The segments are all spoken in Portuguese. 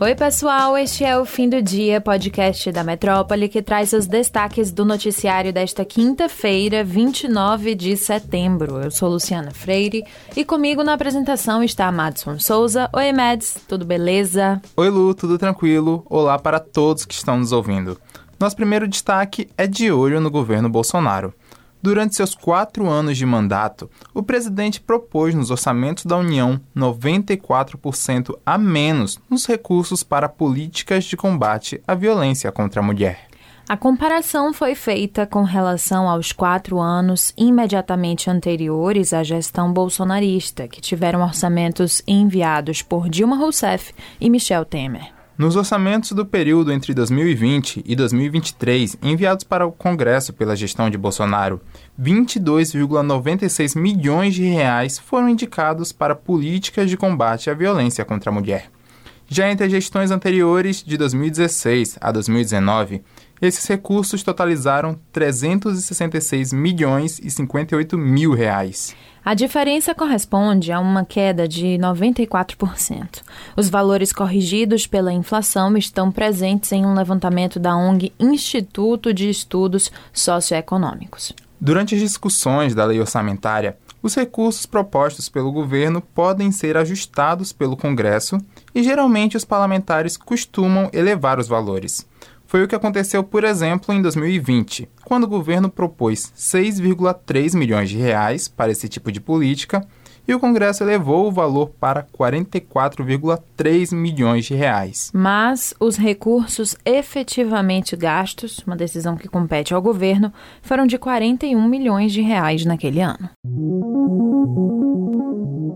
Oi, pessoal, este é o Fim do Dia, podcast da Metrópole, que traz os destaques do noticiário desta quinta-feira, 29 de setembro. Eu sou Luciana Freire e comigo na apresentação está Madson Souza. Oi, Mads, tudo beleza? Oi, Lu, tudo tranquilo? Olá para todos que estão nos ouvindo. Nosso primeiro destaque é de olho no governo Bolsonaro. Durante seus quatro anos de mandato, o presidente propôs nos orçamentos da União 94% a menos nos recursos para políticas de combate à violência contra a mulher. A comparação foi feita com relação aos quatro anos imediatamente anteriores à gestão bolsonarista, que tiveram orçamentos enviados por Dilma Rousseff e Michel Temer. Nos orçamentos do período entre 2020 e 2023, enviados para o Congresso pela gestão de Bolsonaro, 22,96 milhões de reais foram indicados para políticas de combate à violência contra a mulher. Já entre as gestões anteriores, de 2016 a 2019, esses recursos totalizaram 366 milhões e 58 mil reais. A diferença corresponde a uma queda de 94%. Os valores corrigidos pela inflação estão presentes em um levantamento da ONG Instituto de Estudos Socioeconômicos. Durante as discussões da lei orçamentária, os recursos propostos pelo governo podem ser ajustados pelo Congresso e geralmente os parlamentares costumam elevar os valores. Foi o que aconteceu, por exemplo, em 2020, quando o governo propôs 6,3 milhões de reais para esse tipo de política e o Congresso elevou o valor para 44,3 milhões de reais. Mas os recursos efetivamente gastos, uma decisão que compete ao governo, foram de 41 milhões de reais naquele ano.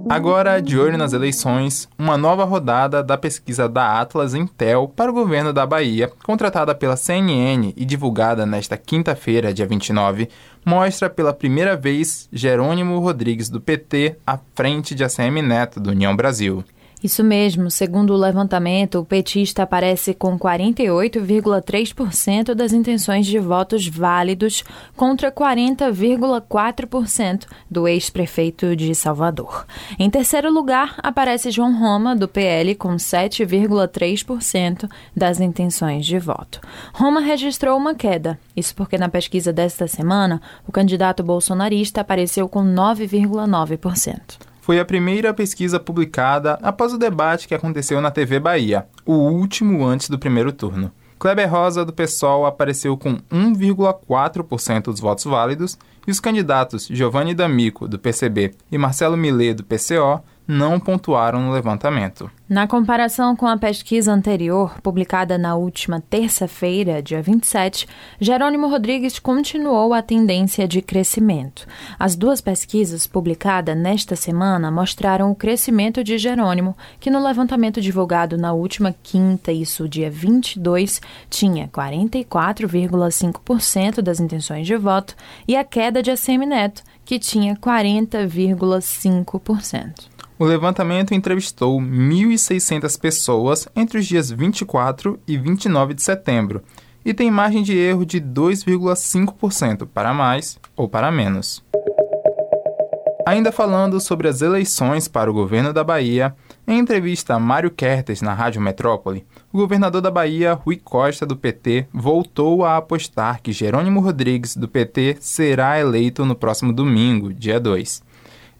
Agora, de olho nas eleições, uma nova rodada da pesquisa da Atlas Intel para o governo da Bahia, contratada pela CNN e divulgada nesta quinta-feira, dia 29, mostra pela primeira vez Jerônimo Rodrigues do PT à frente de ACM Neto do União Brasil. Isso mesmo, segundo o levantamento, o petista aparece com 48,3% das intenções de votos válidos contra 40,4% do ex-prefeito de Salvador. Em terceiro lugar, aparece João Roma, do PL, com 7,3% das intenções de voto. Roma registrou uma queda, isso porque na pesquisa desta semana, o candidato bolsonarista apareceu com 9,9% foi a primeira pesquisa publicada após o debate que aconteceu na TV Bahia, o último antes do primeiro turno. Kleber Rosa, do PSOL, apareceu com 1,4% dos votos válidos e os candidatos Giovanni D'Amico, do PCB, e Marcelo Millet, do PCO, não pontuaram no levantamento. Na comparação com a pesquisa anterior, publicada na última terça-feira, dia 27, Jerônimo Rodrigues continuou a tendência de crescimento. As duas pesquisas publicadas nesta semana mostraram o crescimento de Jerônimo, que no levantamento divulgado na última quinta, isso dia 22, tinha 44,5% das intenções de voto, e a queda de ACM Neto, que tinha 40,5% o levantamento entrevistou 1.600 pessoas entre os dias 24 e 29 de setembro e tem margem de erro de 2,5% para mais ou para menos. Ainda falando sobre as eleições para o governo da Bahia, em entrevista a Mário Kertes na Rádio Metrópole, o governador da Bahia, Rui Costa, do PT, voltou a apostar que Jerônimo Rodrigues, do PT, será eleito no próximo domingo, dia 2.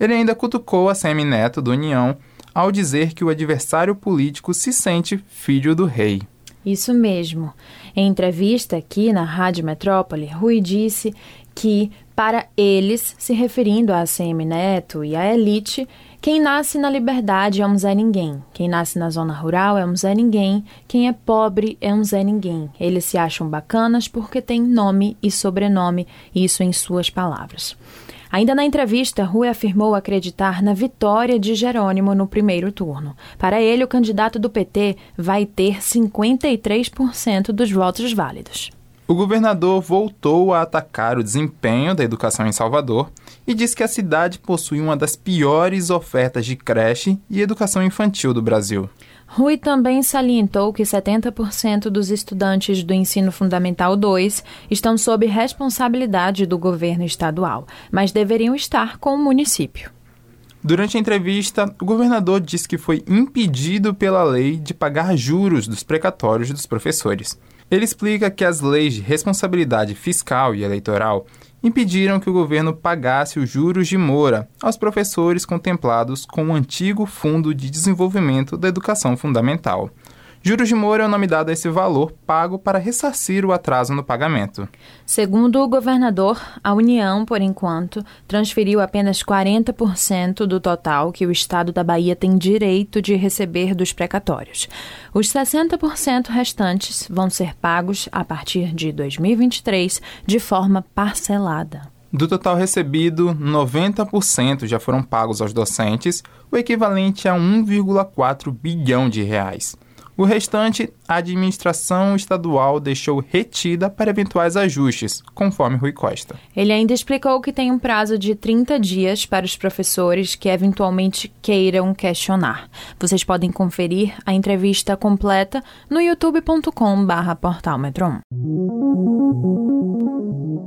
Ele ainda cutucou a Semi-Neto do União ao dizer que o adversário político se sente filho do rei. Isso mesmo. Em entrevista aqui na Rádio Metrópole, Rui disse que, para eles, se referindo a ACM Neto e à elite, quem nasce na liberdade é um Zé Ninguém. Quem nasce na zona rural é um Zé Ninguém. Quem é pobre é um Zé Ninguém. Eles se acham bacanas porque têm nome e sobrenome, isso em suas palavras. Ainda na entrevista, Rui afirmou acreditar na vitória de Jerônimo no primeiro turno. Para ele, o candidato do PT vai ter 53% dos votos válidos. O governador voltou a atacar o desempenho da educação em Salvador e disse que a cidade possui uma das piores ofertas de creche e educação infantil do Brasil. Rui também salientou que 70% dos estudantes do ensino fundamental 2 estão sob responsabilidade do governo estadual, mas deveriam estar com o município. Durante a entrevista, o governador disse que foi impedido pela lei de pagar juros dos precatórios dos professores. Ele explica que as leis de responsabilidade fiscal e eleitoral impediram que o governo pagasse os juros de mora aos professores contemplados com o antigo Fundo de Desenvolvimento da Educação Fundamental. Juros de mora é o nome dado a esse valor pago para ressarcir o atraso no pagamento. Segundo o governador, a União, por enquanto, transferiu apenas 40% do total que o Estado da Bahia tem direito de receber dos precatórios. Os 60% restantes vão ser pagos a partir de 2023 de forma parcelada. Do total recebido, 90% já foram pagos aos docentes, o equivalente a 1,4 bilhão de reais. O restante, a administração estadual deixou retida para eventuais ajustes, conforme Rui Costa. Ele ainda explicou que tem um prazo de 30 dias para os professores que eventualmente queiram questionar. Vocês podem conferir a entrevista completa no youtube.com/portalmetro.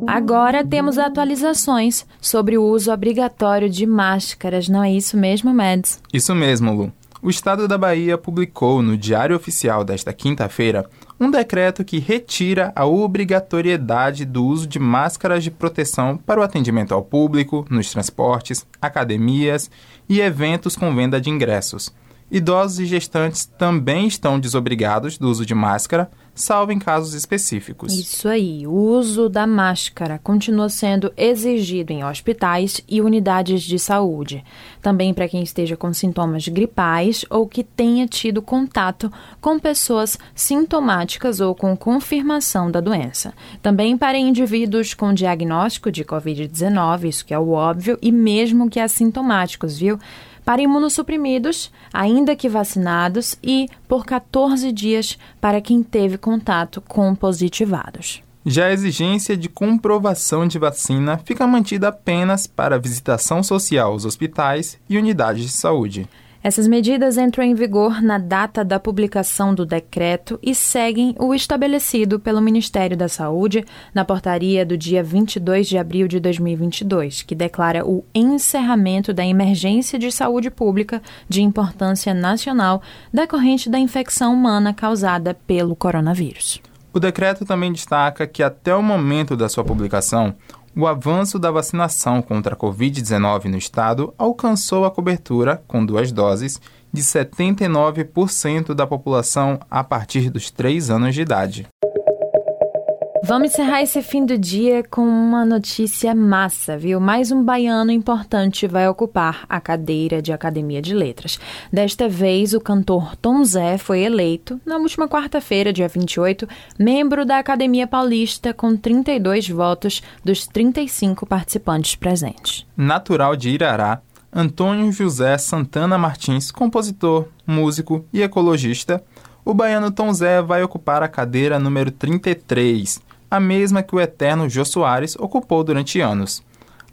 Agora temos atualizações sobre o uso obrigatório de máscaras, não é isso mesmo, Mads? Isso mesmo, Lu o Estado da Bahia publicou no Diário Oficial desta quinta-feira um decreto que retira a obrigatoriedade do uso de máscaras de proteção para o atendimento ao público, nos transportes, academias e eventos com venda de ingressos. Idosos e gestantes também estão desobrigados do uso de máscara, salvo em casos específicos. Isso aí. O uso da máscara continua sendo exigido em hospitais e unidades de saúde. Também para quem esteja com sintomas gripais ou que tenha tido contato com pessoas sintomáticas ou com confirmação da doença. Também para indivíduos com diagnóstico de Covid-19, isso que é o óbvio, e mesmo que assintomáticos, viu? Para imunossuprimidos, ainda que vacinados, e por 14 dias para quem teve contato com positivados. Já a exigência de comprovação de vacina fica mantida apenas para visitação social aos hospitais e unidades de saúde. Essas medidas entram em vigor na data da publicação do decreto e seguem o estabelecido pelo Ministério da Saúde na portaria do dia 22 de abril de 2022, que declara o encerramento da emergência de saúde pública de importância nacional decorrente da infecção humana causada pelo coronavírus. O decreto também destaca que até o momento da sua publicação, o avanço da vacinação contra a Covid-19 no estado alcançou a cobertura, com duas doses, de 79% da população a partir dos 3 anos de idade. Vamos encerrar esse fim do dia com uma notícia massa, viu? Mais um baiano importante vai ocupar a cadeira de Academia de Letras. Desta vez, o cantor Tom Zé foi eleito, na última quarta-feira, dia 28, membro da Academia Paulista, com 32 votos dos 35 participantes presentes. Natural de Irará, Antônio José Santana Martins, compositor, músico e ecologista, o baiano Tom Zé vai ocupar a cadeira número 33 a mesma que o eterno Jô Soares ocupou durante anos.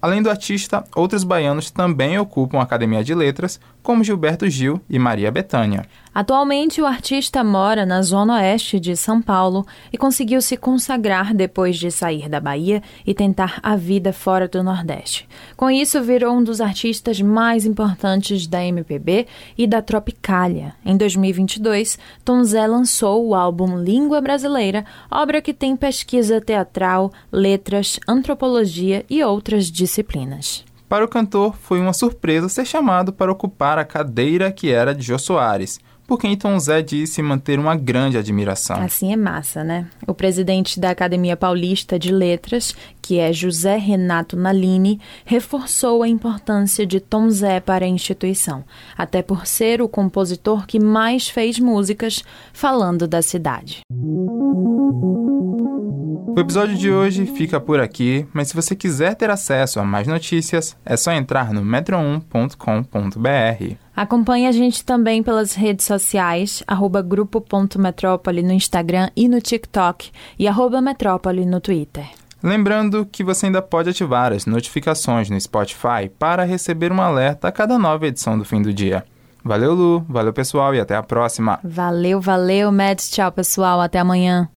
Além do artista, outros baianos também ocupam a Academia de Letras, como Gilberto Gil e Maria Bethânia. Atualmente, o artista mora na zona oeste de São Paulo e conseguiu se consagrar depois de sair da Bahia e tentar a vida fora do Nordeste. Com isso, virou um dos artistas mais importantes da MPB e da Tropicália. Em 2022, Tom Zé lançou o álbum Língua Brasileira, obra que tem pesquisa teatral, letras, antropologia e outras disciplinas. Para o cantor, foi uma surpresa ser chamado para ocupar a cadeira que era de Jô Soares por quem Tom Zé disse manter uma grande admiração. Assim é massa, né? O presidente da Academia Paulista de Letras, que é José Renato Nalini, reforçou a importância de Tom Zé para a instituição, até por ser o compositor que mais fez músicas falando da cidade. O episódio de hoje fica por aqui, mas se você quiser ter acesso a mais notícias, é só entrar no metro1.com.br. Acompanhe a gente também pelas redes sociais, arroba grupo.metrópole no Instagram e no TikTok e arroba metrópole no Twitter. Lembrando que você ainda pode ativar as notificações no Spotify para receber um alerta a cada nova edição do fim do dia. Valeu, Lu, valeu pessoal e até a próxima. Valeu, valeu, Mads. Tchau, pessoal. Até amanhã.